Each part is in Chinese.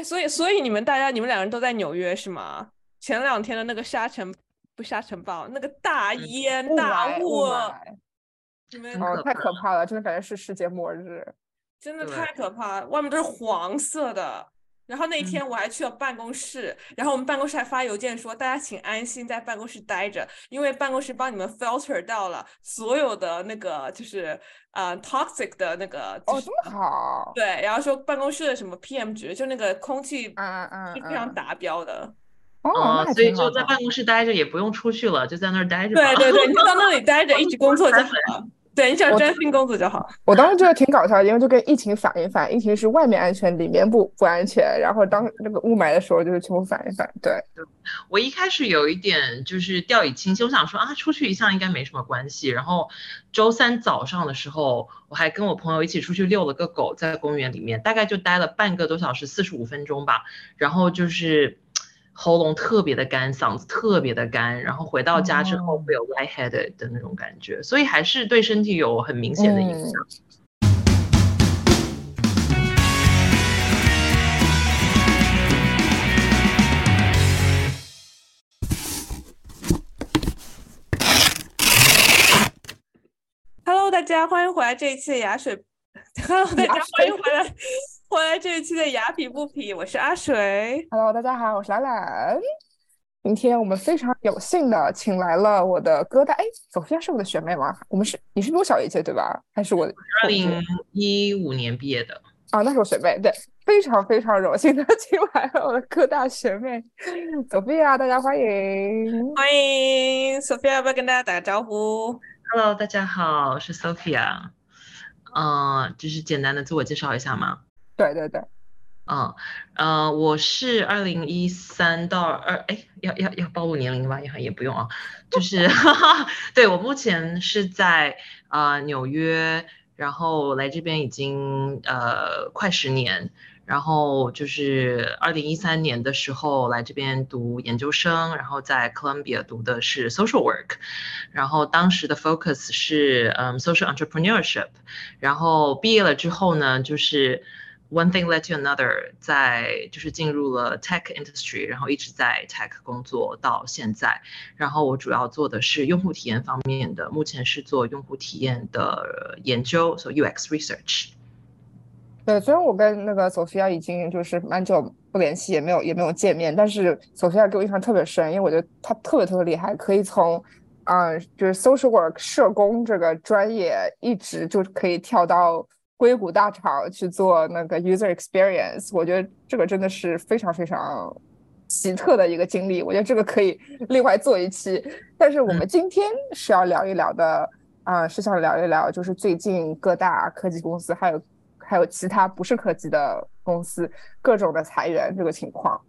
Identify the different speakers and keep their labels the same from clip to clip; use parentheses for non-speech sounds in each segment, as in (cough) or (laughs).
Speaker 1: 哎，所以所以你们大家你们两个人都在纽约是吗？前两天的那个沙尘不沙尘暴，那个大烟大雾，你们
Speaker 2: 哦太可怕了，真的感觉是世界末日，
Speaker 1: 真的太可怕了，外面都是黄色的。然后那一天我还去了办公室，然后我们办公室还发邮件说，大家请安心在办公室待着，因为办公室帮你们 filter 到了所有的那个就是呃 toxic 的那个
Speaker 2: 哦这么好，
Speaker 1: 对，然后说办公室的什么 PM 值，就那个空气
Speaker 2: 嗯嗯
Speaker 1: 是非常达标的。
Speaker 2: 哦，
Speaker 3: 所以就在办公室待着，也不用出去了，就在那儿待着。
Speaker 1: 对对对，你就在那里待着，(laughs) 一直工作就好了。对，你想专心工作就好。
Speaker 2: 我当时觉得挺搞笑，因为就跟疫情反一反，疫情是外面安全，里面不不安全。然后当那个雾霾的时候，就是全部反一反。对，
Speaker 3: 我一开始有一点就是掉以轻心，我想说啊，出去一下应该没什么关系。然后周三早上的时候，我还跟我朋友一起出去遛了个狗，在公园里面，大概就待了半个多小时，四十五分钟吧。然后就是。喉咙特别的干，嗓子特别的干，然后回到家之后会有 lightheaded 的那种感觉，所以还是对身体有很明显的影响。
Speaker 1: Hello，大家欢迎回来这一期的牙水。Hello，大家欢迎回来。回来这一期的雅痞不痞，我是阿水。
Speaker 2: Hello，大家好，我是兰兰。今天我们非常有幸的请来了我的哥大，哎，索菲亚是我的学妹吗？我们是，你是比我小一届对吧？还是我
Speaker 3: 二零一五年毕业的？
Speaker 2: 啊，那是我学妹。对，非常非常荣幸的请来了我的哥大学妹索菲亚，(laughs) 大家欢迎，
Speaker 1: 欢迎索菲亚，要不要跟大家打个招呼
Speaker 3: ？Hello，大家好，我是 Sophia。嗯，就是简单的自我介绍一下吗？
Speaker 2: 对对对，
Speaker 3: 嗯，呃，我是二零一三到二，哎，要要要暴露年龄吗？也也不用啊，就是，(laughs) 对我目前是在啊纽约，然后来这边已经呃快十年，然后就是二零一三年的时候来这边读研究生，然后在 Columbia 读的是 social work，然后当时的 focus 是嗯 social entrepreneurship，然后毕业了之后呢，就是。One thing led to another，在就是进入了 tech industry，然后一直在 tech 工作到现在。然后我主要做的是用户体验方面的，目前是做用户体验的研究，所以 UX research。
Speaker 2: 对，虽然我跟那个索菲亚已经就是蛮久不联系，也没有也没有见面，但是索菲亚给我印象特别深，因为我觉得她特别特别厉害，可以从啊就是 social work 社工这个专业一直就可以跳到。硅谷大厂去做那个 user experience，我觉得这个真的是非常非常奇特的一个经历。我觉得这个可以 (laughs) 另外做一期。但是我们今天是要聊一聊的，啊，是想聊一聊，就是最近各大科技公司，还有还有其他不是科技的公司，各种的裁员这个情况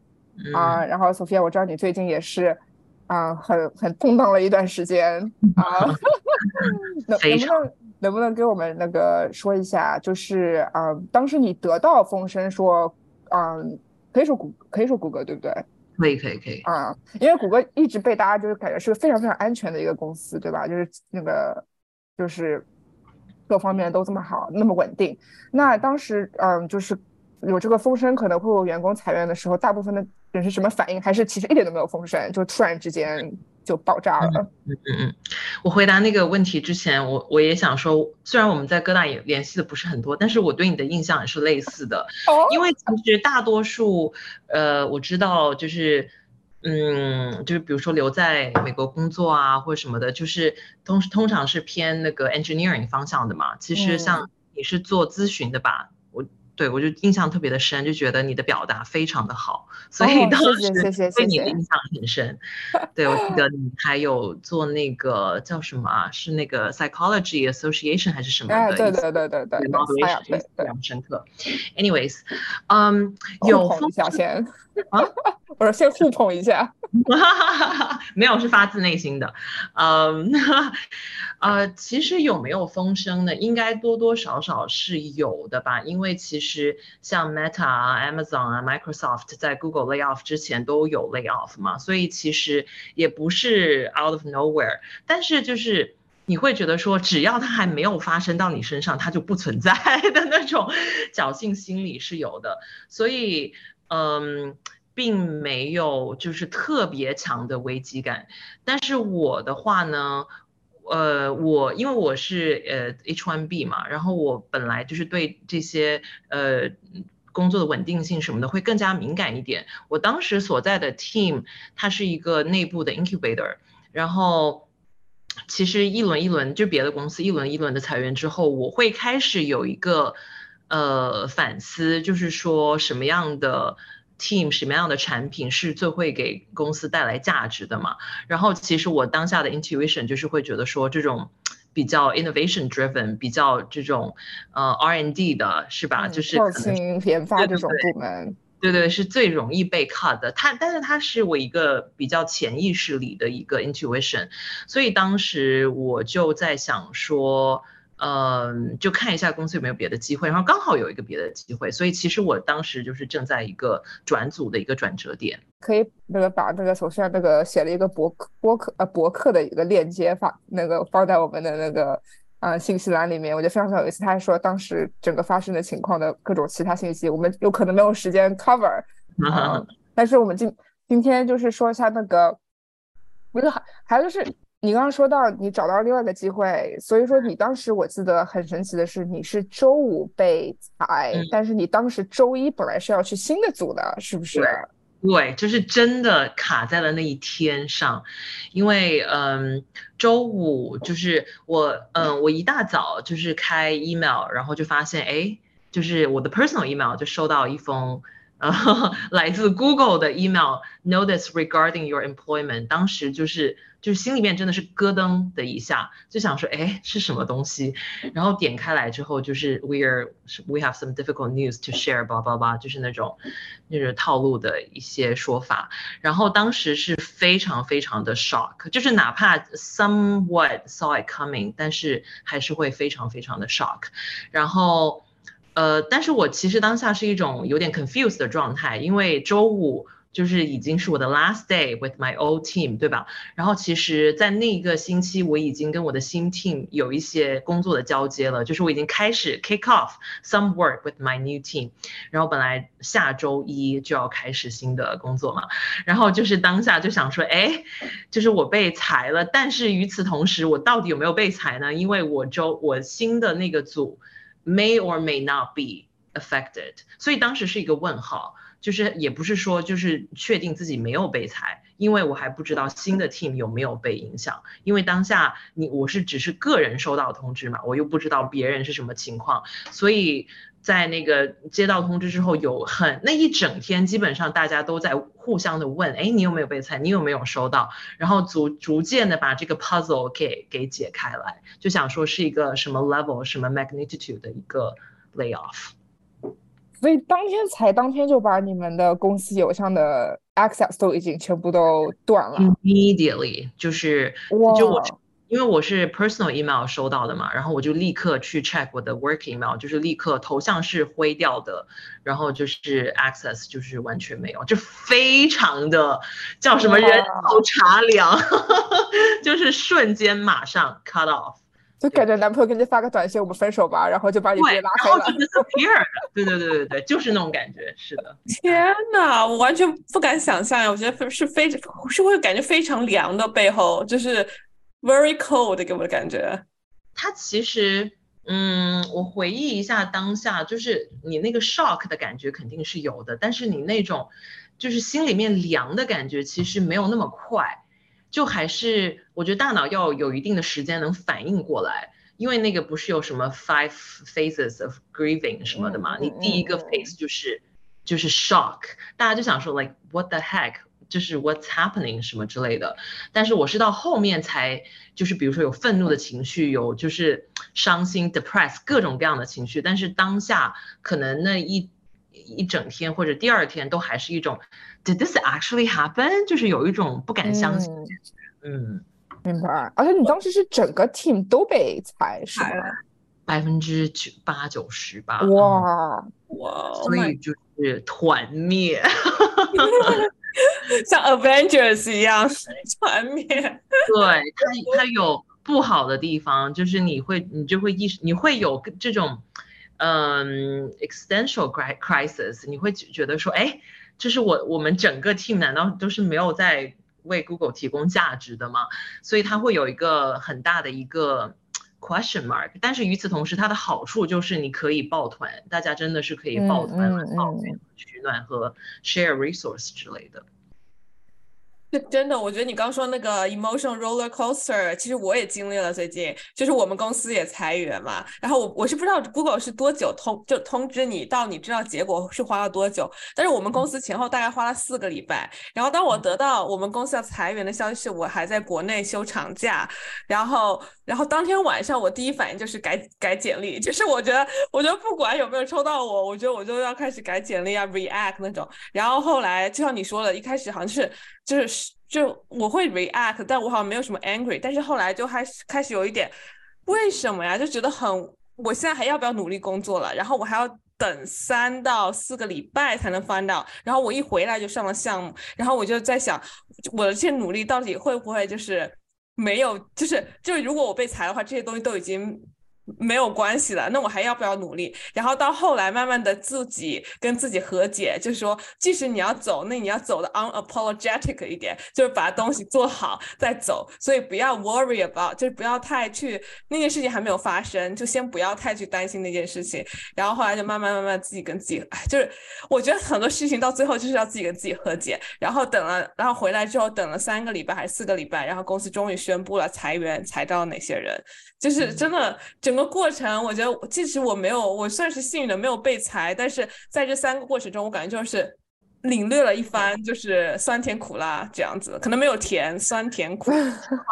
Speaker 2: 啊。然后，Sophia，我知道你最近也是啊，很很动荡了一段时间 (laughs) 啊，(laughs) 能能不能？能不能给我们那个说一下，就是啊，当时你得到风声说，嗯，可以说谷可以说谷歌对不对？
Speaker 3: 可以可以可以
Speaker 2: 啊，因为谷歌一直被大家就是感觉是个非常非常安全的一个公司，对吧？就是那个就是各方面都这么好，那么稳定。那当时嗯，就是有这个风声可能会有员工裁员的时候，大部分的人是什么反应？还是其实一点都没有风声，就突然之间？就爆炸了。
Speaker 3: 嗯嗯嗯，我回答那个问题之前，我我也想说，虽然我们在各大也联系的不是很多，但是我对你的印象也是类似的。哦。因为其实大多数，呃，我知道就是，嗯，就是比如说留在美国工作啊或者什么的，就是通通常是偏那个 engineering 方向的嘛。其实像你是做咨询的吧？我对，我就印象特别的深，就觉得你的表达非常的好，所以当时对你的印象很深。对，我记得 (laughs) 你还有做那个叫什么啊？是那个 Psychology Association 还是什么的？
Speaker 2: 对对对对对，
Speaker 3: 非常深刻。Anyways，嗯，(laughs) 有
Speaker 2: 捧一啊，(laughs) 我说先互捧一下，(laughs)
Speaker 3: 没有是发自内心的，嗯。呃，其实有没有风声呢？应该多多少少是有的吧，因为其实像 Meta 啊、Amazon 啊、Microsoft 在 Google lay off 之前都有 lay off 嘛，所以其实也不是 out of nowhere。但是就是你会觉得说，只要它还没有发生到你身上，它就不存在的那种 (laughs) 侥幸心理是有的。所以，嗯，并没有就是特别强的危机感。但是我的话呢，呃，我因为我是呃 H1B 嘛，然后我本来就是对这些呃工作的稳定性什么的会更加敏感一点。我当时所在的 team 它是一个内部的 incubator，然后。其实一轮一轮就别的公司一轮一轮的裁员之后，我会开始有一个呃反思，就是说什么样的 team 什么样的产品是最会给公司带来价值的嘛。然后其实我当下的 intuition 就是会觉得说这种比较 innovation driven 比较这种呃 R&D 的是吧？就是
Speaker 2: 创新研发这种部门。
Speaker 3: 对对，是最容易被 cut 的。它，但是它是我一个比较潜意识里的一个 intuition，所以当时我就在想说，嗯，就看一下公司有没有别的机会，然后刚好有一个别的机会，所以其实我当时就是正在一个转组的一个转折点。
Speaker 2: 可以那个把那个首先那个写了一个博客博客呃博客的一个链接发那个放在我们的那个。啊，信息栏里面我觉得非常有意思。他还说当时整个发生的情况的各种其他信息，我们有可能没有时间 cover。(laughs) 啊，但是我们今今天就是说一下那个，不是还还就是你刚刚说到你找到另外一个机会，所以说你当时我记得很神奇的是你是周五被裁，但是你当时周一本来是要去新的组的，是不是？
Speaker 3: 对，就是真的卡在了那一天上，因为嗯，周五就是我嗯，我一大早就是开 email，然后就发现哎，就是我的 personal email 就收到一封呃 (laughs) 来自 Google 的 email，notice regarding your employment，当时就是。就是心里面真的是咯噔的一下，就想说，哎，是什么东西？然后点开来之后，就是 we are we have some difficult news to share，叭叭叭，就是那种那种套路的一些说法。然后当时是非常非常的 shock，就是哪怕 somewhat saw it coming，但是还是会非常非常的 shock。然后，呃，但是我其实当下是一种有点 confused 的状态，因为周五。就是已经是我的 last day with my old team，对吧？然后其实，在那一个星期，我已经跟我的新 team 有一些工作的交接了，就是我已经开始 kick off some work with my new team。然后本来下周一就要开始新的工作嘛，然后就是当下就想说，哎，就是我被裁了，但是与此同时，我到底有没有被裁呢？因为我周我新的那个组 may or may not be affected，所以当时是一个问号。就是也不是说就是确定自己没有被裁，因为我还不知道新的 team 有没有被影响。因为当下你我是只是个人收到通知嘛，我又不知道别人是什么情况，所以在那个接到通知之后，有很那一整天基本上大家都在互相的问，哎，你有没有被裁？你有没有收到？然后逐逐渐的把这个 puzzle 给给解开来，就想说是一个什么 level 什么 magnitude 的一个 layoff。
Speaker 2: 所以当天才当天就把你们的公司邮箱的 access 都已经全部都断了。
Speaker 3: Immediately 就是就我因为我是 personal email 收到的嘛，然后我就立刻去 check 我的 work email，就是立刻头像是灰掉的，然后就是 access 就是完全没有，就非常的叫什么人头茶凉，(laughs) 就是瞬间马上 cut off。
Speaker 2: 就感觉男朋友给你发个短信，我们分手吧，然后就把你直接拉黑了。
Speaker 3: 然后就 disappear。对对对对对，就是那种感觉，是的。(laughs)
Speaker 1: 天呐，我完全不敢想象呀！我觉得是非是会感觉非常凉的背后，就是 very cold 给我的感觉。
Speaker 3: 他其实，嗯，我回忆一下当下，就是你那个 shock 的感觉肯定是有的，但是你那种就是心里面凉的感觉，其实没有那么快。就还是我觉得大脑要有一定的时间能反应过来，因为那个不是有什么 five phases of grieving 什么的嘛？你第一个 phase 就是就是 shock，大家就想说 like what the heck，就是 what's happening 什么之类的。但是我是到后面才就是比如说有愤怒的情绪，有就是伤心 depress 各种各样的情绪，但是当下可能那一一整天或者第二天都还是一种。Did this actually happen？就是有一种不敢相信。嗯，
Speaker 2: 明白。而且你当时是整个 team 都被裁，是吗？
Speaker 3: 百分之九八九十吧。
Speaker 2: 哇
Speaker 1: 哇！
Speaker 3: 所以就是团灭，(laughs)
Speaker 1: 像 Avengers 一样团灭。对，(laughs)
Speaker 3: 它它有不好的地方，就是你会你就会意识，你会有这种。嗯，existential crisis，你会觉得说，哎，就是我我们整个 team 难道都是没有在为 Google 提供价值的吗？所以它会有一个很大的一个 question mark。但是与此同时，它的好处就是你可以抱团，大家真的是可以抱团抱团取暖和 share resource 之类的。
Speaker 1: 就 (laughs) 真的，我觉得你刚说那个 emotion roller coaster，其实我也经历了。最近就是我们公司也裁员嘛，然后我我是不知道 Google 是多久通就通知你到你知道结果是花了多久，但是我们公司前后大概花了四个礼拜。然后当我得到我们公司要裁员的消息，我还在国内休长假，然后然后当天晚上我第一反应就是改改简历，就是我觉得我觉得不管有没有抽到我，我觉得我就要开始改简历啊 react 那种。然后后来就像你说的，一开始好像是。就是就我会 react，但我好像没有什么 angry，但是后来就开始开始有一点，为什么呀？就觉得很，我现在还要不要努力工作了？然后我还要等三到四个礼拜才能翻到，然后我一回来就上了项目，然后我就在想，我的这些努力到底会不会就是没有，就是就是如果我被裁的话，这些东西都已经。没有关系了，那我还要不要努力？然后到后来，慢慢的自己跟自己和解，就是说，即使你要走，那你要走的 unapologetic 一点，就是把东西做好再走。所以不要 worry about，就是不要太去那件事情还没有发生，就先不要太去担心那件事情。然后后来就慢慢慢慢自己跟自己，就是我觉得很多事情到最后就是要自己跟自己和解。然后等了，然后回来之后等了三个礼拜还是四个礼拜，然后公司终于宣布了裁员，裁到哪些人，就是真的整个。过程，我觉得即使我没有，我算是幸运的没有被裁，但是在这三个过程中，我感觉就是领略了一番，就是酸甜苦辣这样子，可能没有甜，酸甜苦，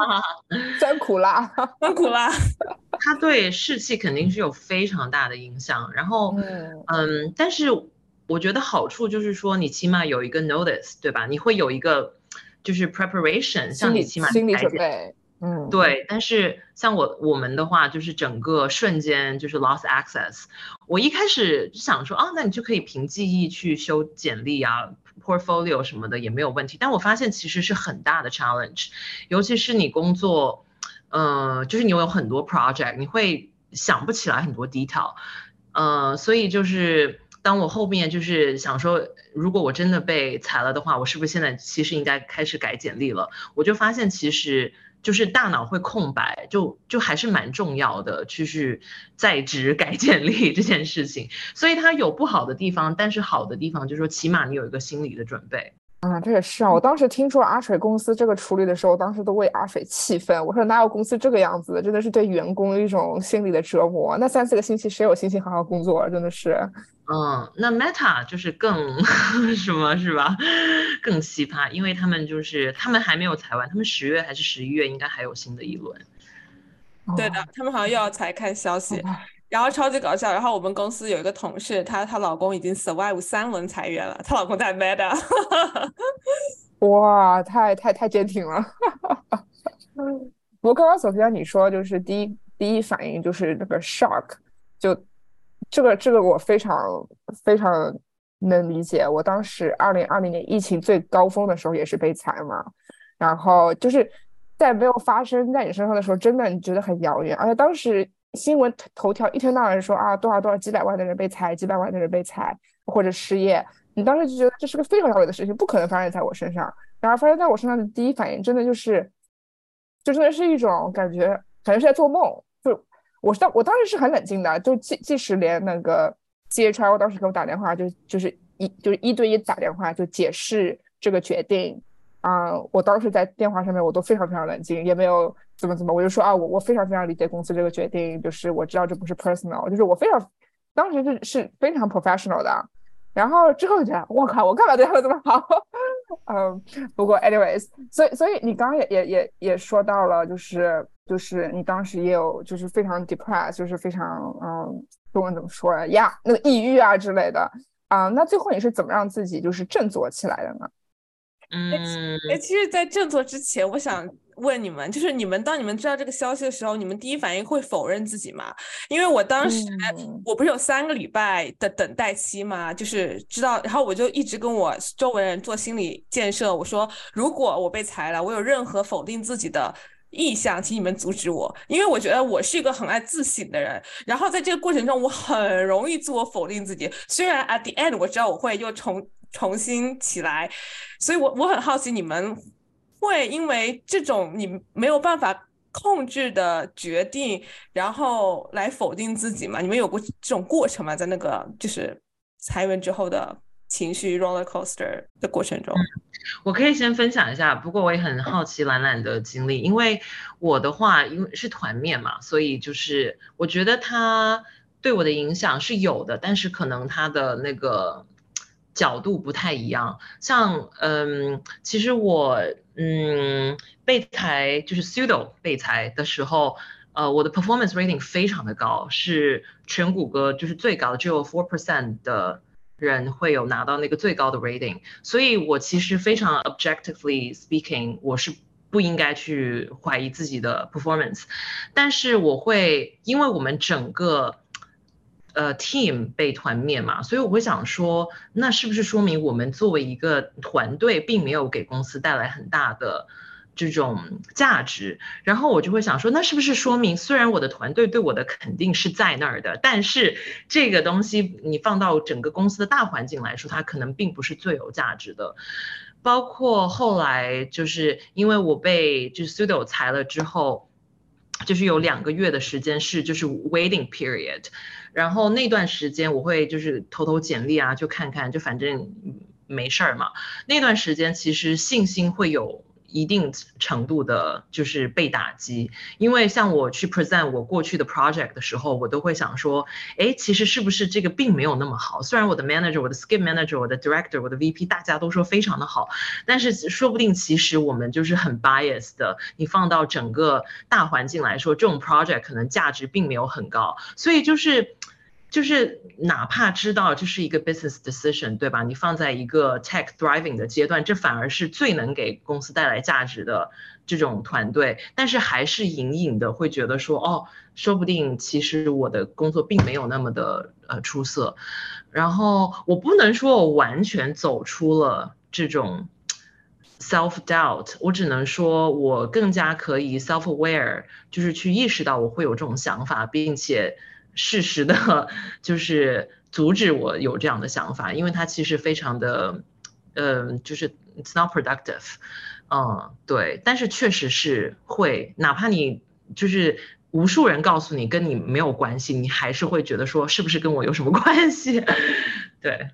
Speaker 1: (laughs)
Speaker 2: 酸苦辣，
Speaker 1: 酸苦辣，(laughs)
Speaker 3: 它对士气肯定是有非常大的影响。然后，嗯，但是我觉得好处就是说，你起码有一个 notice，对吧？你会有一个就是 preparation，像你起码
Speaker 2: 心理准备。嗯，
Speaker 3: 对，但是像我我们的话，就是整个瞬间就是 lost access。我一开始就想说，啊，那你就可以凭记忆去修简历啊，portfolio 什么的也没有问题。但我发现其实是很大的 challenge，尤其是你工作，呃，就是你有很多 project，你会想不起来很多 detail，呃，所以就是当我后面就是想说，如果我真的被裁了的话，我是不是现在其实应该开始改简历了？我就发现其实。就是大脑会空白，就就还是蛮重要的，就是在职改简历 (laughs) 这件事情。所以它有不好的地方，但是好的地方就是说，起码你有一个心理的准备。
Speaker 2: 啊，这也是啊。我当时听说阿水公司这个处理的时候，当时都为阿水气愤。我说哪有公司这个样子的？真的是对员工一种心理的折磨。那三四个星期谁有心情好好工作？真的是。
Speaker 3: 嗯，那 Meta 就是更 (laughs) 什么是吧？更奇葩，因为他们就是他们还没有裁完，他们十月还是十一月应该还有新的一轮。
Speaker 1: 对的，他们好像又要裁，看消息。然后超级搞笑，然后我们公司有一个同事，她她老公已经 survive 三轮裁员了，她老公在 Meta。(laughs)
Speaker 2: 哇，太太太坚挺了。不过刚刚首先你说就是第一第一反应就是那个 shock，就。这个这个我非常非常能理解。我当时二零二零年疫情最高峰的时候也是被裁嘛，然后就是在没有发生在你身上的时候，真的你觉得很遥远。而且当时新闻头条一天到晚说啊多少多少几百万的人被裁，几百万的人被裁或者失业，你当时就觉得这是个非常遥远的事情，不可能发生在我身上。然而发生在我身上的第一反应，真的就是，就真的是一种感觉，感觉是在做梦。就我当我当时是很冷静的，就即即使连那个 C H R 当时给我打电话，就就是一就是一对一打电话就解释这个决定啊，我当时在电话上面我都非常非常冷静，也没有怎么怎么，我就说啊，我我非常非常理解公司这个决定，就是我知道这不是 personal，就是我非常当时是是非常 professional 的，然后之后就觉得我靠，我干嘛对他们这么好？(laughs) 嗯，不过 anyways，所以所以你刚刚也也也也说到了，就是。就是你当时也有，就是非常 depressed，就是非常嗯，中文怎么说呀？那个抑郁啊之类的啊。那最后你是怎么让自己就是振作起来的呢？
Speaker 3: 嗯，
Speaker 1: 哎，其实，在振作之前，我想问你们，就是你们当你们知道这个消息的时候，你们第一反应会否认自己吗？因为我当时我不是有三个礼拜的等待期嘛，就是知道，然后我就一直跟我周围人做心理建设，我说如果我被裁了，我有任何否定自己的。意向，请你们阻止我，因为我觉得我是一个很爱自省的人。然后在这个过程中，我很容易自我否定自己。虽然 at the end 我知道我会又重重新起来，所以我我很好奇你们会因为这种你没有办法控制的决定，然后来否定自己吗？你们有过这种过程吗？在那个就是裁员之后的。情绪 roller coaster 的过程中，
Speaker 3: 我可以先分享一下。不过我也很好奇兰兰的经历，因为我的话，因为是团面嘛，所以就是我觉得他对我的影响是有的，但是可能他的那个角度不太一样。像嗯，其实我嗯被裁就是 pseudo 被裁的时候，呃，我的 performance rating 非常的高，是全谷歌就是最高的，只有 four percent 的。人会有拿到那个最高的 rating，所以我其实非常 objectively speaking，我是不应该去怀疑自己的 performance，但是我会因为我们整个呃 team 被团灭嘛，所以我会想说，那是不是说明我们作为一个团队，并没有给公司带来很大的。这种价值，然后我就会想说，那是不是说明，虽然我的团队对我的肯定是在那儿的，但是这个东西你放到整个公司的大环境来说，它可能并不是最有价值的。包括后来就是因为我被就是 Sudo 裁了之后，就是有两个月的时间是就是 waiting period，然后那段时间我会就是投投简历啊，就看看，就反正没事儿嘛。那段时间其实信心会有。一定程度的，就是被打击，因为像我去 present 我过去的 project 的时候，我都会想说，哎，其实是不是这个并没有那么好？虽然我的 manager、我的 skip manager、我的 director、我的 VP 大家都说非常的好，但是说不定其实我们就是很 bias 的。你放到整个大环境来说，这种 project 可能价值并没有很高，所以就是。就是哪怕知道这是一个 business decision，对吧？你放在一个 tech thriving 的阶段，这反而是最能给公司带来价值的这种团队。但是还是隐隐的会觉得说，哦，说不定其实我的工作并没有那么的呃出色。然后我不能说我完全走出了这种 self doubt，我只能说我更加可以 self aware，就是去意识到我会有这种想法，并且。适时的，就是阻止我有这样的想法，因为它其实非常的，嗯，就是 it's not productive，嗯，对，但是确实是会，哪怕你就是无数人告诉你跟你没有关系，你还是会觉得说是不是跟我有什么关系？(laughs) 对，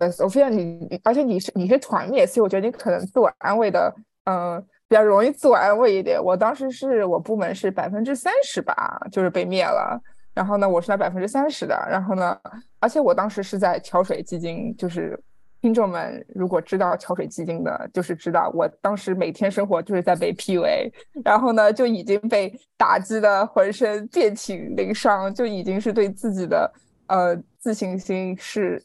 Speaker 2: 呃，Sophia，你而且你是你是团灭，所以我觉得你可能自我安慰的，嗯。比较容易自我安慰一点。我当时是我部门是百分之三十吧，就是被灭了。然后呢，我是拿百分之三十的。然后呢，而且我当时是在桥水基金，就是听众们如果知道桥水基金的，就是知道我当时每天生活就是在被 PUA，然后呢就已经被打击的浑身遍体鳞伤，就已经是对自己的呃自信心是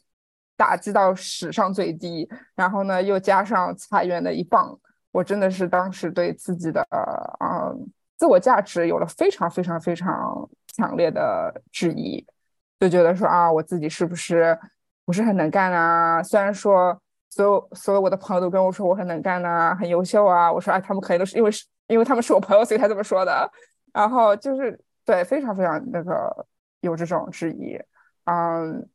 Speaker 2: 打击到史上最低。然后呢，又加上裁员的一棒。我真的是当时对自己的呃自我价值有了非常非常非常强烈的质疑，就觉得说啊，我自己是不是不是很能干啊？虽然说所有所有我的朋友都跟我说我很能干啊，很优秀啊，我说哎，他们可能都是因为是因为他们是我朋友，所以才这么说的。然后就是对非常非常那个有这种质疑，嗯，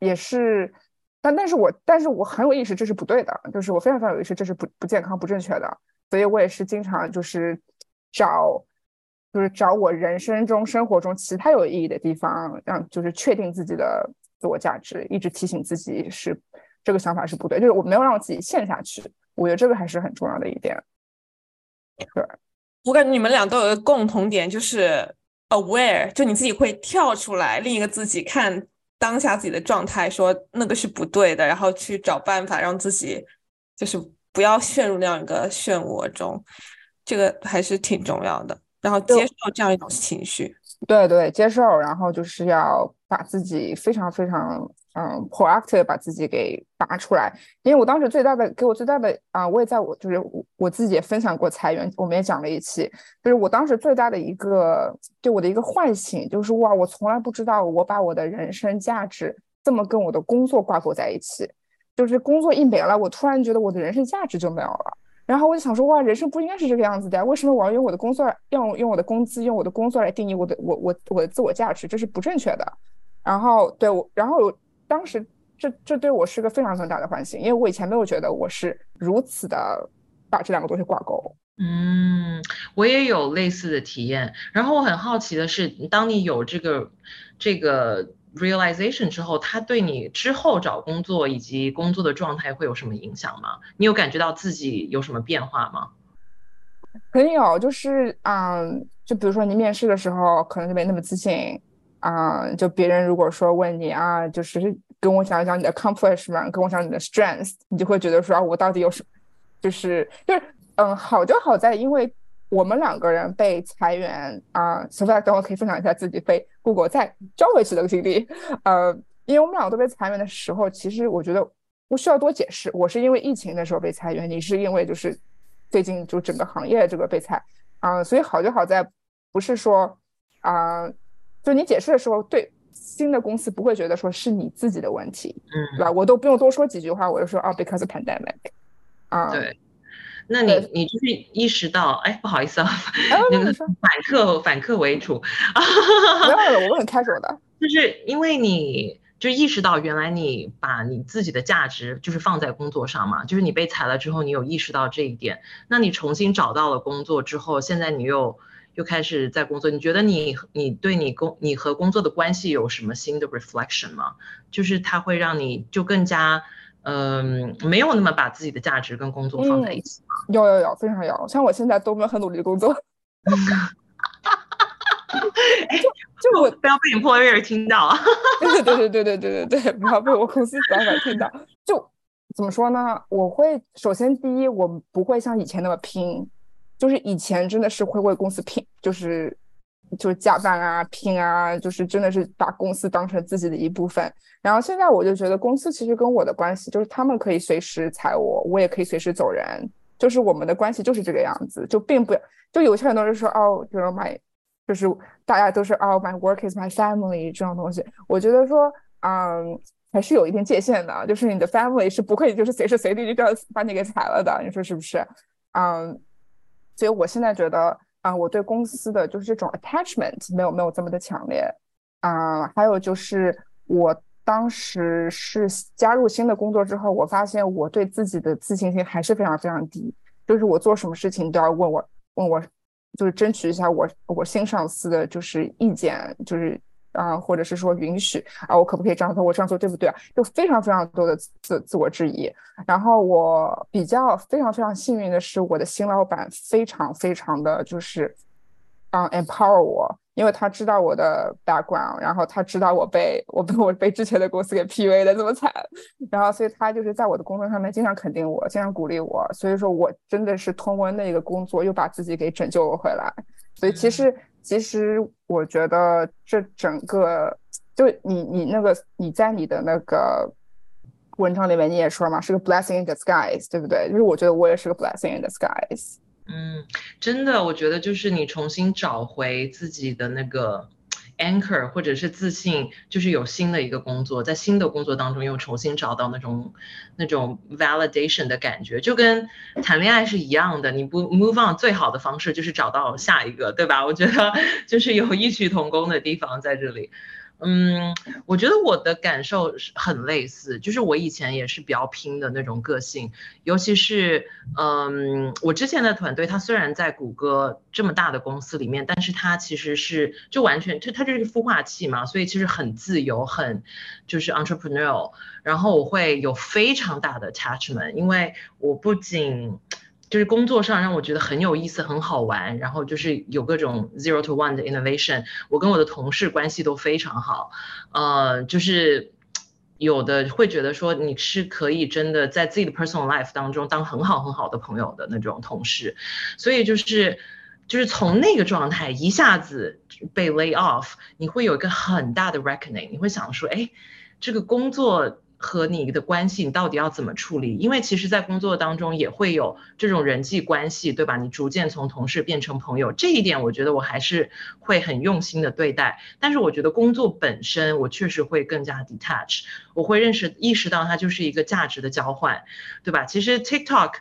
Speaker 2: 也是。但但是我但是我很有意识，这是不对的，就是我非常非常有意识，这是不不健康、不正确的。所以我也是经常就是找，就是找我人生中、生活中其他有意义的地方，让就是确定自己的自我价值，一直提醒自己是这个想法是不对，就是我没有让我自己陷下去。我觉得这个还是很重要的一点。对，
Speaker 1: 我感觉你们俩都有一个共同点，就是 aware，就你自己会跳出来另一个自己看。当下自己的状态，说那个是不对的，然后去找办法让自己就是不要陷入那样一个漩涡中，这个还是挺重要的。然后接受这样一种情绪，
Speaker 2: 对对，接受，然后就是要把自己非常非常。嗯，proactive 把自己给拔出来，因为我当时最大的给我最大的啊，我也在我就是我自己也分享过裁员，我们也讲了一期，就是我当时最大的一个对我的一个唤醒，就是哇，我从来不知道我把我的人生价值这么跟我的工作挂钩在一起，就是工作一没了，我突然觉得我的人生价值就没有了，然后我就想说，哇，人生不应该是这个样子的？为什么我要用我的工作，用用我的工资，用我的工作来定义我的我我我的自我价值？这是不正确的。然后对我，然后当时这这对我是个非常非常大的唤醒，因为我以前没有觉得我是如此的把这两个东西挂钩。
Speaker 3: 嗯，我也有类似的体验。然后我很好奇的是，当你有这个这个 realization 之后，它对你之后找工作以及工作的状态会有什么影响吗？你有感觉到自己有什么变化吗？
Speaker 2: 肯定有，就是嗯，就比如说你面试的时候可能就没那么自信啊，就别人如果说问你啊，就是跟我讲一讲你的 accomplishment，跟我讲你的 strength，你就会觉得说啊，我到底有什么，就是就是。嗯，好就好在，因为我们两个人被裁员啊，所以等我可以分享一下自己被 Google 再招回去的经历。呃，因为我们两个都被裁员的时候，其实我觉得不需要多解释，我是因为疫情的时候被裁员，你是因为就是最近就整个行业这个被裁啊，所以好就好在不是说啊，就你解释的时候，对新的公司不会觉得说是你自己的问题，嗯，对吧？我都不用多说几句话，我就说啊，because pandemic，啊，
Speaker 3: 对。那你你就是意识到，哎，不好意思啊，(laughs) 那个反客反客为主
Speaker 2: 啊，(laughs) 没有，我们很开手的，
Speaker 3: 就是因为你就意识到原来你把你自己的价值就是放在工作上嘛，就是你被裁了之后，你有意识到这一点，那你重新找到了工作之后，现在你又又开始在工作，你觉得你你对你工你和工作的关系有什么新的 reflection 吗？就是它会让你就更加。嗯没有那么把自己的价值跟工作放在一起
Speaker 2: 有有有非常有像我现在都没有很努力的工作。
Speaker 3: 哈哈哈哈就就 (laughs) 不要被你朋友也听到
Speaker 2: 对对对对对对对对不要被我公司老板听到。就怎么说呢我会首先第一我不会像以前那么拼就是以前真的是会为公司拼就是就是加班啊，拼啊，就是真的是把公司当成自己的一部分。然后现在我就觉得公司其实跟我的关系，就是他们可以随时裁我，我也可以随时走人，就是我们的关系就是这个样子，就并不就有些人都是说哦，就是 my，就是大家都是哦，my work is my family 这种东西。我觉得说，嗯，还是有一定界限的，就是你的 family 是不会就是随时随地就这样把你给裁了的，你说是不是？嗯，所以我现在觉得。啊，我对公司的就是这种 attachment 没有没有这么的强烈，啊，还有就是我当时是加入新的工作之后，我发现我对自己的自信心还是非常非常低，就是我做什么事情都要问我问我，就是争取一下我我新上司的就是意见，就是。啊，或者是说允许啊，我可不可以这样做？我这样做对不对啊？就非常非常多的自自我质疑。然后我比较非常非常幸运的是，我的新老板非常非常的就是，嗯，empower 我，因为他知道我的 background，然后他知道我被我被我被之前的公司给 PUA 的这么惨，然后所以他就是在我的工作上面经常肯定我，经常鼓励我。所以说我真的是通过那个工作又把自己给拯救了回来。所以其实。其实我觉得这整个，就你你那个你在你的那个文章里面你也说嘛，是个 blessing in disguise，对不对？就是我觉得我也是个 blessing in disguise。
Speaker 3: 嗯，真的，我觉得就是你重新找回自己的那个。Anchor 或者是自信，就是有新的一个工作，在新的工作当中又重新找到那种那种 validation 的感觉，就跟谈恋爱是一样的。你不 move on 最好的方式就是找到下一个，对吧？我觉得就是有异曲同工的地方在这里。嗯，我觉得我的感受是很类似，就是我以前也是比较拼的那种个性，尤其是，嗯，我之前的团队，他虽然在谷歌这么大的公司里面，但是他其实是就完全，就他就是孵化器嘛，所以其实很自由，很就是 entrepreneurial，然后我会有非常大的 attachment，因为我不仅就是工作上让我觉得很有意思、很好玩，然后就是有各种 zero to one 的 innovation。我跟我的同事关系都非常好，呃，就是有的会觉得说你是可以真的在自己的 personal life 当中当很好很好的朋友的那种同事。所以就是就是从那个状态一下子被 lay off，你会有一个很大的 reckoning，你会想说，哎，这个工作。和你的关系，你到底要怎么处理？因为其实，在工作当中也会有这种人际关系，对吧？你逐渐从同事变成朋友，这一点我觉得我还是会很用心的对待。但是我觉得工作本身，我确实会更加 detach，我会认识意识到它就是一个价值的交换，对吧？其实 TikTok。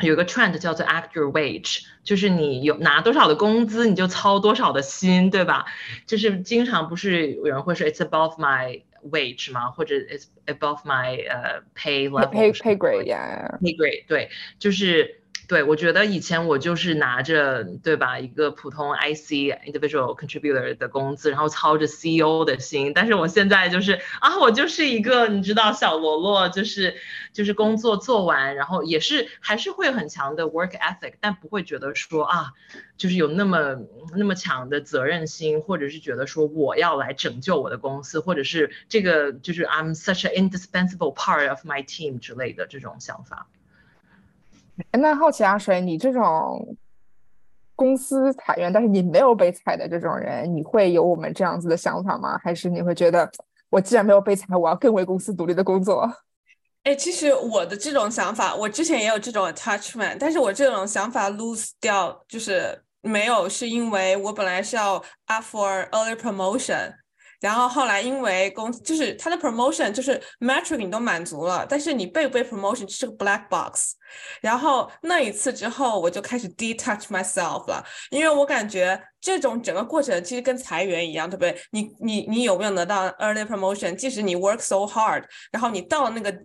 Speaker 3: 有个 trend 叫做 act your wage，就是你有拿多少的工资，你就操多少的心，对吧？就是经常不是有人会说 it's above my wage 吗？或者 it's above my 呃 pay level
Speaker 2: pay pay grade，yeah
Speaker 3: pay grade，对，就是。 对，我觉得以前我就是拿着对吧一个普通 IC individual contributor 的工资，然后操着 CEO 的心，但是我现在就是啊，我就是一个你知道小喽啰，就是就是工作做完，然后也是还是会很强的 work ethic，但不会觉得说啊，就是有那么那么强的责任心，或者是觉得说我要来拯救我的公司，或者是这个就是 I'm such an indispensable part of my team 之类的这种想法。
Speaker 2: 那好奇阿水，你这种公司裁员，但是你没有被裁的这种人，你会有我们这样子的想法吗？还是你会觉得，我既然没有被裁，我要更为公司独立的工作？(laughs)
Speaker 1: 哎，其实我的这种想法，我之前也有这种 attachment，但是我这种想法 lose 掉，就是没有，是因为我本来是要 ask for early promotion。然后后来因为公就是他的 promotion 就是 metric 你都满足了，但是你被不被 promotion 是个 black box。然后那一次之后，我就开始 detach myself 了，因为我感觉这种整个过程其实跟裁员一样，对不对？你你你有没有得到 early promotion？即使你 work so hard，然后你到了那个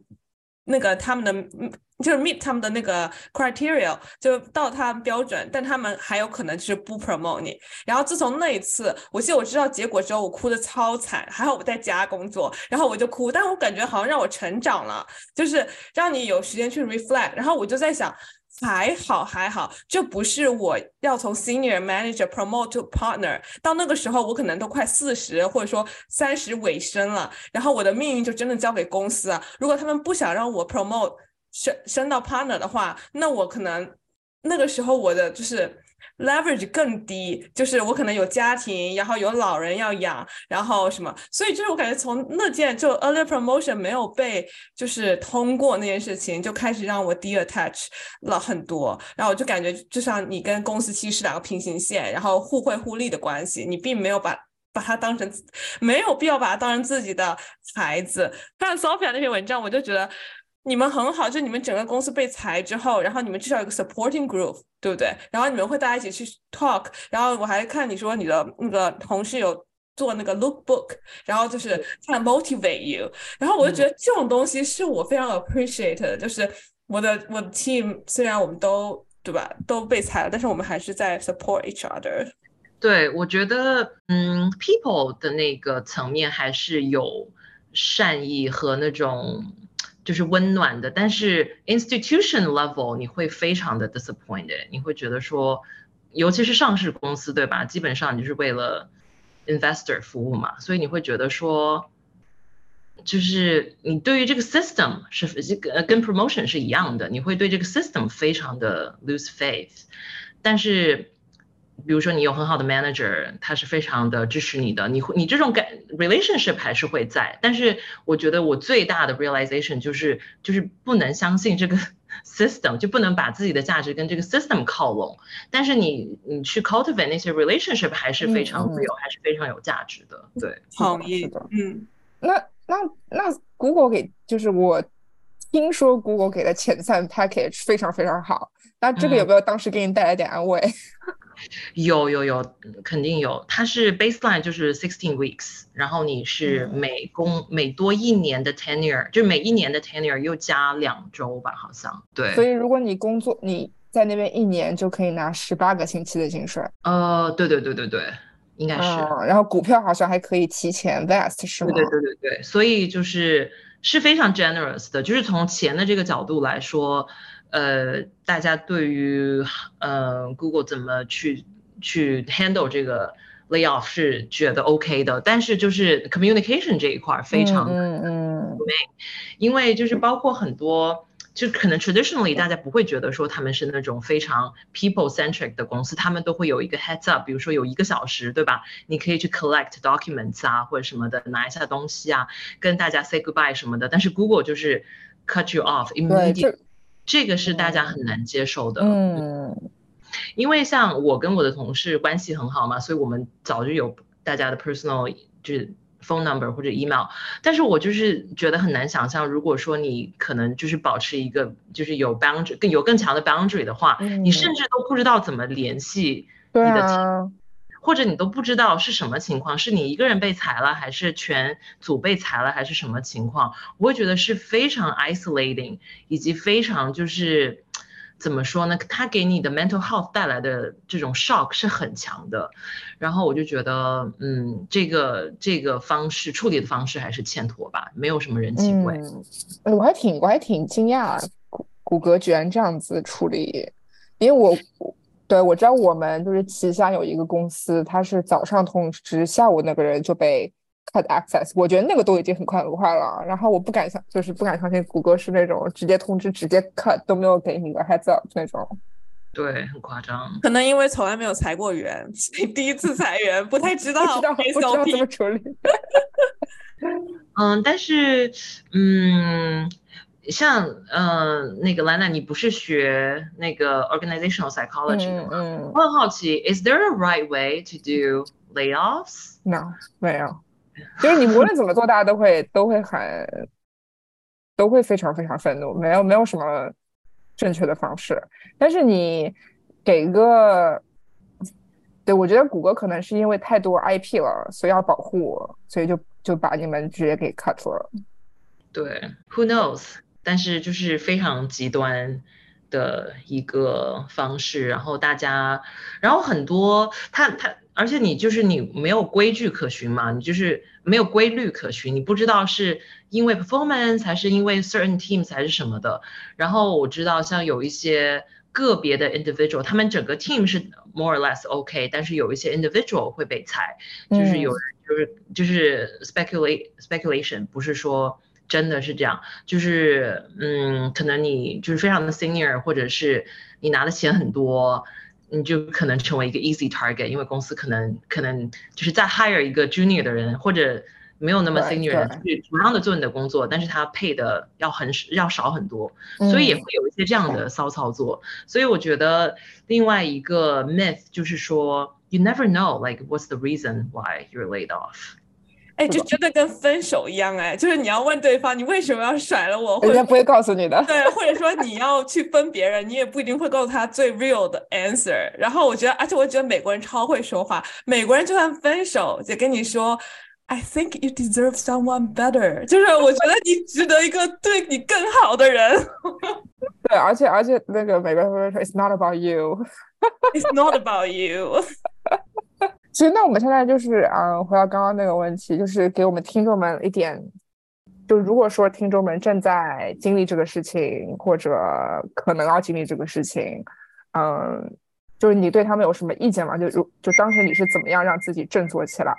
Speaker 1: 那个他们的。就是 meet 他们的那个 criteria，就到他们标准，但他们还有可能就是不 promote 你。然后自从那一次，我记得我知道结果之后，我哭的超惨。还好我在家工作，然后我就哭，但我感觉好像让我成长了，就是让你有时间去 reflect。然后我就在想，还好还好，这不是我要从 senior manager promote to partner，到那个时候我可能都快四十或者说三十尾声了，然后我的命运就真的交给公司啊。如果他们不想让我 promote，升升到 partner 的话，那我可能那个时候我的就是 leverage 更低，就是我可能有家庭，然后有老人要养，然后什么，所以就是我感觉从那件就 early promotion 没有被就是通过那件事情，就开始让我 detach 了很多，然后我就感觉就像你跟公司其实是两个平行线，然后互惠互利的关系，你并没有把把它当成没有必要把它当成自己的孩子。看 Sophia 那篇文章，我就觉得。你们很好，就你们整个公司被裁之后，然后你们至少有个 supporting group，对不对？然后你们会大家一起去 talk，然后我还看你说你的那个同事有做那个 lookbook，然后就是看 motivate you，然后我就觉得这种东西是我非常 appreciate 的，就是我的我的 team 虽然我们都对吧都被裁了，但是我们还是在 support each other。
Speaker 3: 对，我觉得嗯，people 的那个层面还是有善意和那种。就是温暖的，但是 institution level 你会非常的 disappointed，你会觉得说，尤其是上市公司，对吧？基本上你是为了 investor 服务嘛，所以你会觉得说，就是你对于这个 system 是这个跟 promotion 是一样的，你会对这个 system 非常的 lose faith，但是。比如说你有很好的 manager，他是非常的支持你的，你会你这种感 relationship 还是会在，但是我觉得我最大的 realization 就是就是不能相信这个 (laughs) system，就不能把自己的价值跟这个 system 靠拢，但是你你去 cultivate 那些 relationship 还是非常 real，还是非常有价值的，对，
Speaker 1: 同意的，嗯，
Speaker 2: 那那那 Google 给就是我听说 Google 给的遣散 package 非常非常好，那这个有没有当时给你带来点安慰？
Speaker 3: 有有有，肯定有。它是 baseline 就是 sixteen weeks，然后你是每工每多一年的 tenure，就是每一年的 tenure 又加两周吧，好像。对。
Speaker 2: 所以如果你工作你在那边一年，就可以拿十八个星期的薪水。
Speaker 3: 呃，对对对对对，应该是。
Speaker 2: 然后股票好像还可以提前 vest，是吗？
Speaker 3: 对对对对对，所以就是是非常 generous 的，就是从钱的这个角度来说。呃，大家对于呃 Google 怎么去去 handle 这个 layoff 是觉得 OK 的，但是就是 communication 这一块非常
Speaker 2: 嗯嗯，
Speaker 3: 因为就是包括很多，就可能 traditionally 大家不会觉得说他们是那种非常 people centric 的公司，他们都会有一个 heads up，比如说有一个小时，对吧？你可以去 collect documents 啊或者什么的，拿一下东西啊，跟大家 say goodbye 什么的，但是 Google 就是 cut you off immediately。这个是大家很难接受的，
Speaker 2: 嗯，
Speaker 3: 因为像我跟我的同事关系很好嘛，所以我们早就有大家的 personal 就是 phone number 或者 email，但是我就是觉得很难想象，如果说你可能就是保持一个就是有 boundary 更有更强的 boundary 的话，你甚至都不知道怎么联系你的，或者你都不知道是什么情况，是你一个人被裁了，还是全组被裁了，还是什么情况？我会觉得是非常 isolating，以及非常就是。怎么说呢？他给你的 mental health 带来的这种 shock 是很强的，然后我就觉得，嗯，这个这个方式处理的方式还是欠妥吧，没有什么人情味。
Speaker 2: 嗯，我还挺我还挺惊讶，谷谷歌居然这样子处理，因为我对我知道我们就是旗下有一个公司，他是早上通知，下午那个人就被。cut access，我觉得那个都已经很快很快了。然后我不敢相，就是不敢相信谷歌是那种直接通知、直接 cut 都没有给你个 heads up 那种。
Speaker 3: 对，很夸张。
Speaker 1: 可能因为从来没有裁过员，(laughs) 第一次裁员不太知道，
Speaker 2: 不知道不知道怎么处理。(laughs)
Speaker 3: 嗯，但是嗯，像嗯那个兰娜，你不是学那个 organizational psychology 的吗？嗯。我很好奇，is there a right way to do layoffs？No，
Speaker 2: 没有。就是你无论怎么做，大家都会都会很都会非常非常愤怒，没有没有什么正确的方式。但是你给个，对我觉得谷歌可能是因为太多 IP 了，所以要保护，所以就就把你们直接给 cut 了。
Speaker 3: 对，Who knows？但是就是非常极端的一个方式，然后大家，然后很多他他。而且你就是你没有规矩可循嘛，你就是没有规律可循，你不知道是因为 performance 还是因为 certain teams 还是什么的。然后我知道像有一些个别的 individual，他们整个 team 是 more or less OK，但是有一些 individual 会被裁，就是有人就是就是 speculate speculation，不是说真的是这样，就是嗯，可能你就是非常的 senior，或者是你拿的钱很多。你就可能成为一个 easy target，因为公司可能可能就是在 hire 一个 junior 的人，或者没有那么 senior 人去同样的做你的工作，但是他配的要很要少很多，所以也会有一些这样的骚操作。所以我觉得另外一个 myth 就是说，you never know like what's the reason why you're laid off。
Speaker 1: 哎，就真的跟分手一样哎，就是你要问对方你为什么要甩了我，
Speaker 2: 人家不会告诉你的。
Speaker 1: 对，或者说你要去分别人，你也不一定会告诉他最 real 的 answer。然后我觉得，而且我觉得美国人超会说话，美国人就算分手也跟你说，I think you deserve someone better，就是我觉得你值得一个对你更好的人。
Speaker 2: 对，而且而且那个美国人说，It's not about you，It's
Speaker 1: not about you。
Speaker 2: 其实，那我们现在就是，嗯，回到刚刚那个问题，就是给我们听众们一点，就如果说听众们正在经历这个事情，或者可能要经历这个事情，嗯，就是你对他们有什么意见吗？就如就当时你是怎么样让自己振作起来，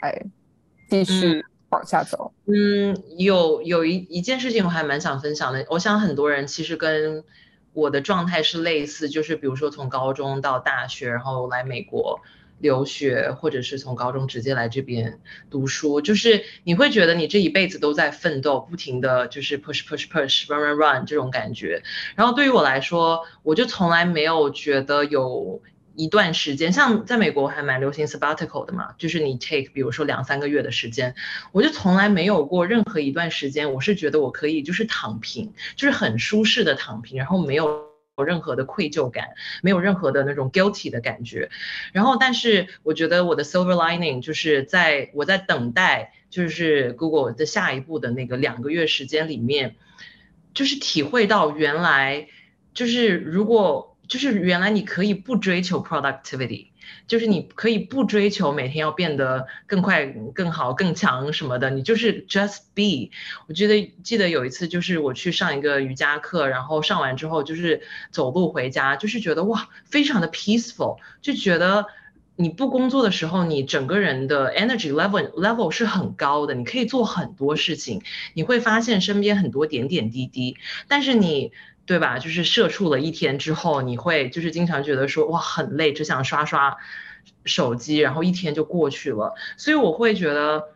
Speaker 2: 继续往下走？
Speaker 3: 嗯，有有一一件事情我还蛮想分享的，我想很多人其实跟我的状态是类似，就是比如说从高中到大学，然后来美国。留学，或者是从高中直接来这边读书，就是你会觉得你这一辈子都在奋斗，不停的就是 push push push run run run 这种感觉。然后对于我来说，我就从来没有觉得有一段时间，像在美国还蛮流行 sabbatical 的嘛，就是你 take 比如说两三个月的时间，我就从来没有过任何一段时间，我是觉得我可以就是躺平，就是很舒适的躺平，然后没有。有任何的愧疚感，没有任何的那种 guilty 的感觉。然后，但是我觉得我的 silver lining 就是在我在等待，就是 Google 的下一步的那个两个月时间里面，就是体会到原来就是如果就是原来你可以不追求 productivity。就是你可以不追求每天要变得更快、更好、更强什么的，你就是 just be。我记得记得有一次，就是我去上一个瑜伽课，然后上完之后就是走路回家，就是觉得哇，非常的 peaceful，就觉得你不工作的时候，你整个人的 energy level level 是很高的，你可以做很多事情，你会发现身边很多点点滴滴，但是你。对吧？就是社畜了一天之后，你会就是经常觉得说哇很累，只想刷刷手机，然后一天就过去了。所以我会觉得，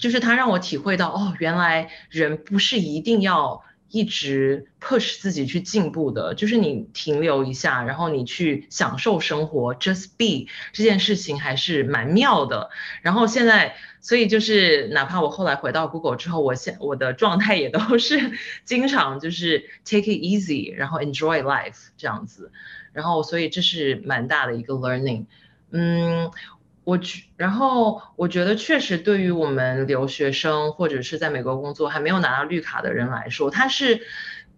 Speaker 3: 就是他让我体会到哦，原来人不是一定要一直 push 自己去进步的，就是你停留一下，然后你去享受生活，just be 这件事情还是蛮妙的。然后现在，所以就是哪怕我后来回到 Google 之后，我现我的状态也都是 (laughs) 经常就是 take it easy，然后 enjoy life 这样子。然后所以这是蛮大的一个 learning。嗯。我觉，然后我觉得确实对于我们留学生或者是在美国工作还没有拿到绿卡的人来说，他是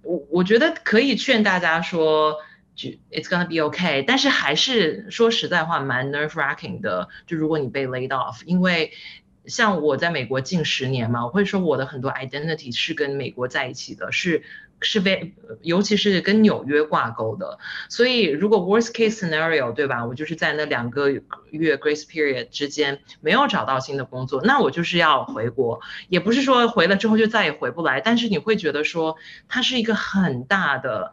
Speaker 3: 我我觉得可以劝大家说，就 it's gonna be okay，但是还是说实在话蛮 nerve wracking 的。就如果你被 laid off，因为像我在美国近十年嘛，我会说我的很多 identity 是跟美国在一起的，是。是被，尤其是跟纽约挂钩的，所以如果 worst case scenario 对吧，我就是在那两个月 grace period 之间没有找到新的工作，那我就是要回国，也不是说回了之后就再也回不来，但是你会觉得说它是一个很大的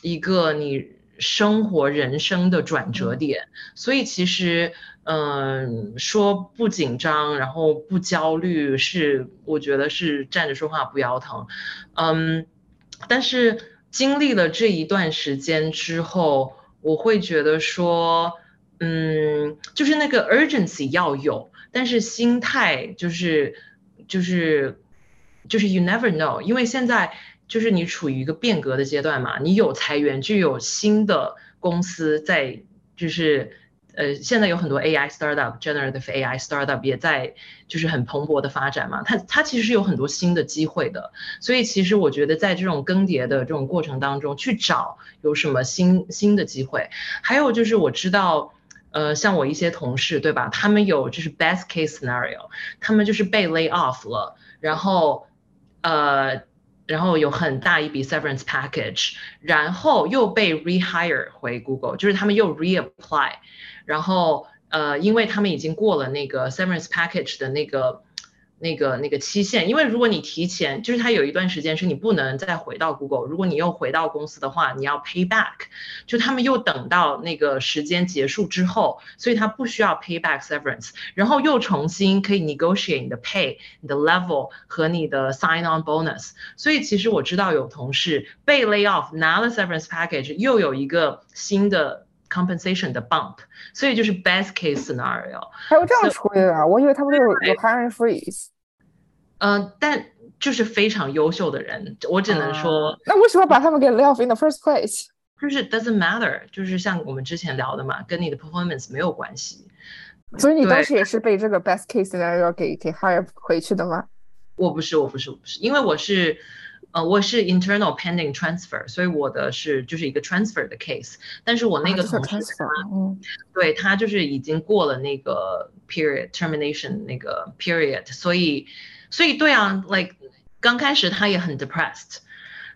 Speaker 3: 一个你生活人生的转折点，所以其实嗯说不紧张，然后不焦虑是我觉得是站着说话不腰疼，嗯。但是经历了这一段时间之后，我会觉得说，嗯，就是那个 urgency 要有，但是心态就是就是就是 you never know，因为现在就是你处于一个变革的阶段嘛，你有裁员就有新的公司在就是。呃，现在有很多 AI startup，generative AI startup 也在就是很蓬勃的发展嘛。它它其实是有很多新的机会的，所以其实我觉得在这种更迭的这种过程当中，去找有什么新新的机会。还有就是我知道，呃，像我一些同事对吧，他们有就是 best case scenario，他们就是被 lay off 了，然后呃，然后有很大一笔 severance package，然后又被 rehire 回 Google，就是他们又 reapply。然后，呃，因为他们已经过了那个 severance package 的那个、那个、那个期限，因为如果你提前，就是他有一段时间是你不能再回到 Google，如果你又回到公司的话，你要 pay back，就他们又等到那个时间结束之后，所以他不需要 pay back severance，然后又重新可以 negotiate 你的 pay、你的 level 和你的 sign on bonus，所以其实我知道有同事被 lay off 拿了 severance package，又有一个新的。Compensation 的 bump，所以就是 best case scenario。
Speaker 2: 还有这样处理的，我以为他们有有 hiring freeze。
Speaker 3: 嗯，但就是非常优秀的人，我只能说。
Speaker 2: 那为什么把他们给 lay off in the first place？
Speaker 3: 就是 doesn't matter，就是像我们之前聊的嘛，跟你的 performance 没有关系。
Speaker 2: 所以你当时也是被这个 best case scenario 给给 hire 回去的吗？
Speaker 3: 我不是，我不是，我不是，因为我是。呃，我是 internal pending transfer，所以我的是就是一个 transfer 的 case，但是我那个同事，嗯，对他就是已经过了那个 period termination 那个 period，所以，所以对啊，like 刚开始他也很 depressed。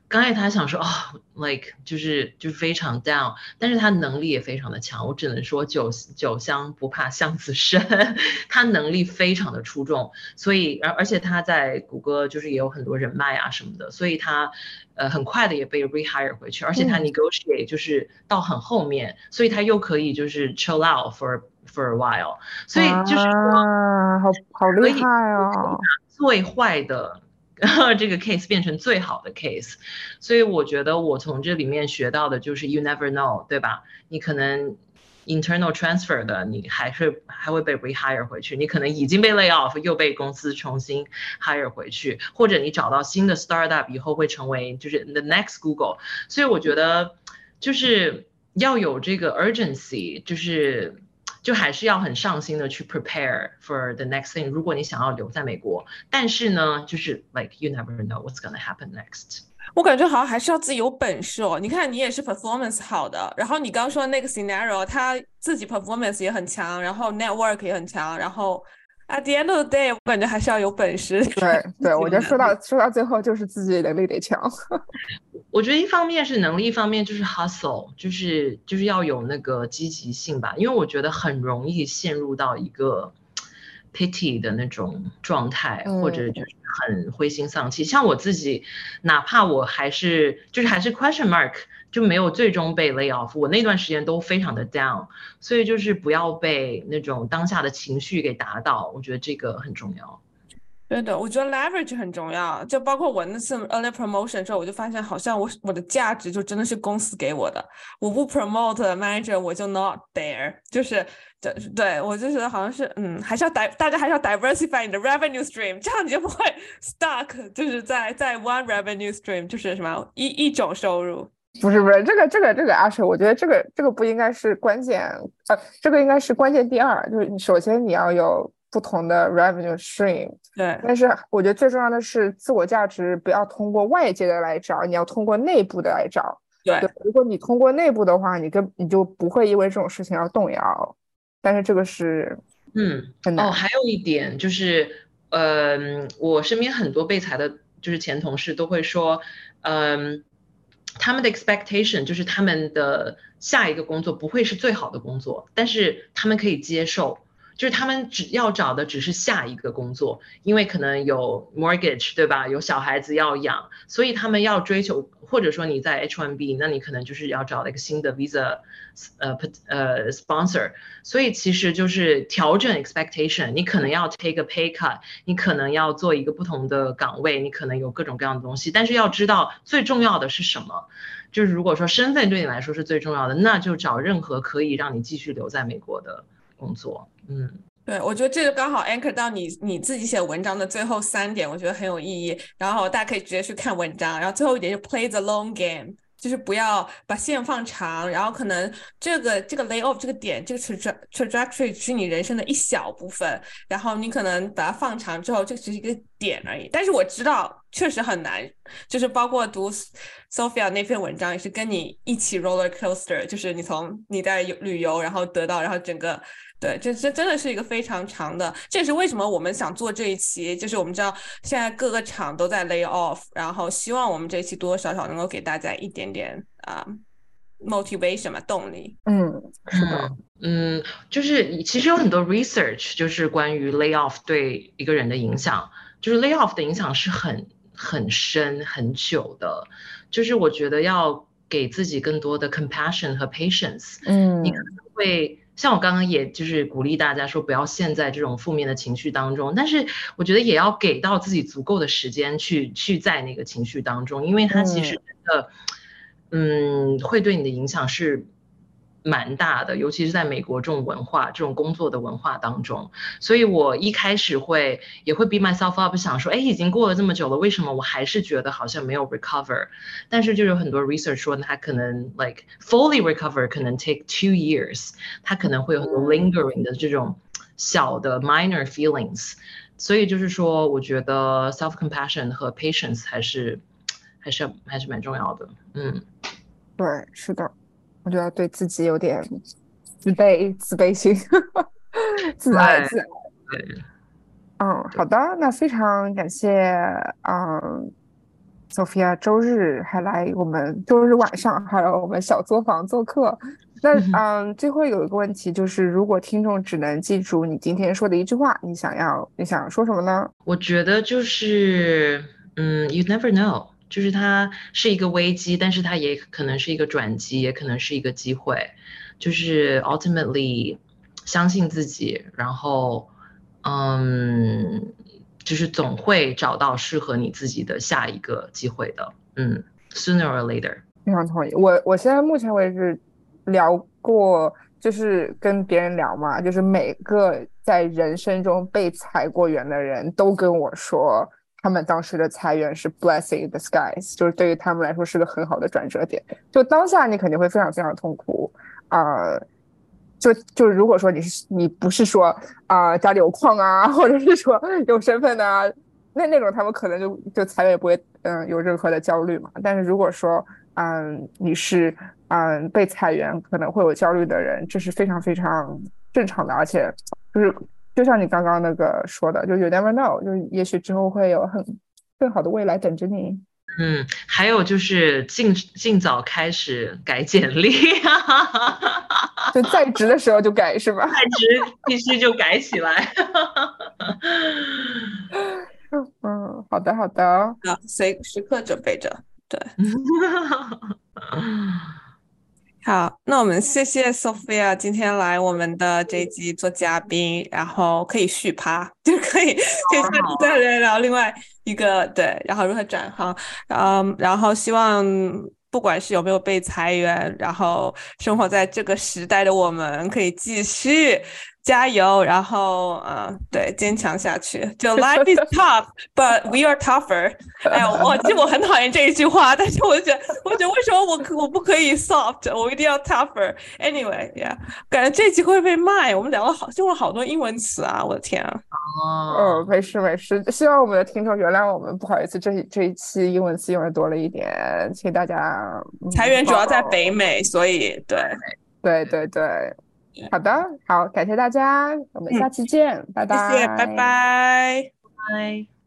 Speaker 3: 刚才他想说哦，like 就是就是非常 down，但是他能力也非常的强，我只能说酒酒香不怕巷子深，(laughs) 他能力非常的出众，所以而而且他在谷歌就是也有很多人脉啊什么的，所以他呃很快的也被 rehire 回去，而且他 negotiate 就是到很后面，所以他又可以就是 chill out for for a while，所以就是
Speaker 2: 说好好厉害哦，
Speaker 3: 最坏的。然后这个 case 变成最好的 case，所以我觉得我从这里面学到的就是 you never know，对吧？你可能 internal transfer 的，你还是还会被 rehire 回去，你可能已经被 lay off，又被公司重新 hire 回去，或者你找到新的 startup 以后会成为就是 the next Google。所以我觉得就是要有这个 urgency，就是。就还是要很上心的去 prepare for the next thing。如果你想要留在美国，但是呢，就是 like you never know what's gonna happen next。
Speaker 1: 我感觉好像还是要自己有本事哦。你看，你也是 performance 好的，然后你刚说那个 scenario，他自己 performance 也很强，然后 network 也很强，然后 at the end of the day，我感觉还是要有本事。
Speaker 2: 对对，我觉得说到 (laughs) 说到最后，就是自己能力得强。(laughs)
Speaker 3: 我觉得一方面是能力，一方面就是 hustle，就是就是要有那个积极性吧。因为我觉得很容易陷入到一个 pity 的那种状态，或者就是很灰心丧气。像我自己，哪怕我还是就是还是 question mark，就没有最终被 lay off，我那段时间都非常的 down。所以就是不要被那种当下的情绪给打倒，我觉得这个很重要。
Speaker 1: 对的，我觉得 leverage 很重要，就包括我那次 early promotion 之后，我就发现好像我我的价值就真的是公司给我的，我不 promote manager 我就 not there，就是对对我就觉得好像是嗯，还是要 di 大家还是要 diversify 你的 revenue stream，这样你就不会 (laughs) stuck，就是在在 one revenue stream，就是什么一一种收入。
Speaker 2: 不是不是，这个这个这个阿水，我觉得这个这个不应该是关键，呃，这个应该是关键第二，就是你首先你要有。不同的 revenue stream，
Speaker 1: 对，
Speaker 2: 但是我觉得最重要的是自我价值不要通过外界的来找，你要通过内部的来找。
Speaker 1: 对，
Speaker 2: 如果你通过内部的话，你跟你就不会因为这种事情而动摇。但是这个是，
Speaker 3: 嗯，
Speaker 2: 很难。
Speaker 3: 哦，还有一点就是，呃，我身边很多被裁的，就是前同事都会说，嗯，他们的 expectation 就是他们的下一个工作不会是最好的工作，但是他们可以接受。就是他们只要找的只是下一个工作，因为可能有 mortgage 对吧？有小孩子要养，所以他们要追求，或者说你在 H1B，那你可能就是要找一个新的 visa，呃呃 sponsor。所以其实就是调整 expectation，你可能要 take a pay cut，你可能要做一个不同的岗位，你可能有各种各样的东西，但是要知道最重要的是什么。就是如果说身份对你来说是最重要的，那就找任何可以让你继续留在美国的。工作，嗯，
Speaker 1: 对，我觉得这个刚好 anchor 到你你自己写文章的最后三点，我觉得很有意义。然后大家可以直接去看文章。然后最后一点就 play the long game，就是不要把线放长。然后可能这个这个 lay off 这个点，这个 trajectory 是你人生的一小部分。然后你可能把它放长之后，这只是一个点而已。但是我知道确实很难，就是包括读 Sophia 那篇文章也是跟你一起 roller coaster，就是你从你在旅游，然后得到，然后整个。对，这这真的是一个非常长的，这也是为什么我们想做这一期，就是我们知道现在各个厂都在 lay off，然后希望我们这一期多多少少能够给大家一点点啊 motivation 嘛动力。
Speaker 2: 嗯，是的，
Speaker 3: 嗯，就是其实有很多 research 就是关于 lay off 对一个人的影响，就是 lay off 的影响是很很深很久的，就是我觉得要给自己更多的 compassion 和 patience，
Speaker 2: 嗯，
Speaker 3: 你可能会。像我刚刚也就是鼓励大家说不要陷在这种负面的情绪当中，但是我觉得也要给到自己足够的时间去去在那个情绪当中，因为它其实真的，嗯，会对你的影响是。蛮大的，尤其是在美国这种文化、这种工作的文化当中，所以我一开始会也会 be myself up，想说，哎，已经过了这么久了，为什么我还是觉得好像没有 recover？但是就有很多 research 说，它可能 like fully recover 可能 take two years，它可能会有很多 lingering 的这种小的 minor feelings，所以就是说，我觉得 self compassion 和 patience 还是还是还是蛮重要的，嗯，
Speaker 2: 对，是的。我觉得对自己有点自卑、自卑心、自爱、自爱。嗯，好的，那非常感谢，嗯，Sophia 周日还来我们周日晚上还有我们小作坊做客。那嗯，最后有一个问题就是，如果听众只能记住你今天说的一句话，你想要你想说什么呢？
Speaker 3: 我觉得就是，嗯，You never know。就是它是一个危机，但是它也可能是一个转机，也可能是一个机会。就是 ultimately 相信自己，然后嗯，就是总会找到适合你自己的下一个机会的。嗯，sooner or later。
Speaker 2: 非常同意。我我现在目前为止聊过，就是跟别人聊嘛，就是每个在人生中被裁过员的人都跟我说。他们当时的裁员是 blessing the skies，就是对于他们来说是个很好的转折点。就当下你肯定会非常非常痛苦，啊，就就如果说你是你不是说啊家里有矿啊，或者是说有身份的啊，那那种他们可能就就裁员也不会嗯有任何的焦虑嘛。但是如果说嗯你是嗯被裁员可能会有焦虑的人，这是非常非常正常的，而且就是。就像你刚刚那个说的，就 you never know，就也许之后会有很更好的未来等着你。
Speaker 3: 嗯，还有就是尽尽早开始改简历，(laughs)
Speaker 2: 就在职的时候就改是吧？
Speaker 3: 在职必须就改起来。(laughs)
Speaker 2: 嗯，好的好的，
Speaker 1: 好，随时刻准备着，对。(laughs) 好，那我们谢谢 Sophia 今天来我们的这一集做嘉宾，然后可以续趴，就可以可以下次再聊聊另外一个对，然后如何转行，嗯，然后希望不管是有没有被裁员，然后生活在这个时代的我们可以继续。加油，然后嗯，对，坚强下去。(laughs) 就 life is tough, but we are tougher。(laughs) 哎，我其实我很讨厌这一句话，但是我就觉得，我觉得为什么我我不可以 soft，我一定要 tougher。Anyway，yeah，感觉这集会被骂。我们聊了好，用了好多英文词啊，我的天啊！
Speaker 2: 哦，没事没事，希望我们的听众原谅我们，不好意思，这这一期英文词用的多了一点，请大家。
Speaker 1: 裁员主要在北美，所以对，
Speaker 2: 对对对。好的，好，感谢大家，我们下期见，拜拜，
Speaker 1: 谢谢，拜。拜，
Speaker 3: 拜。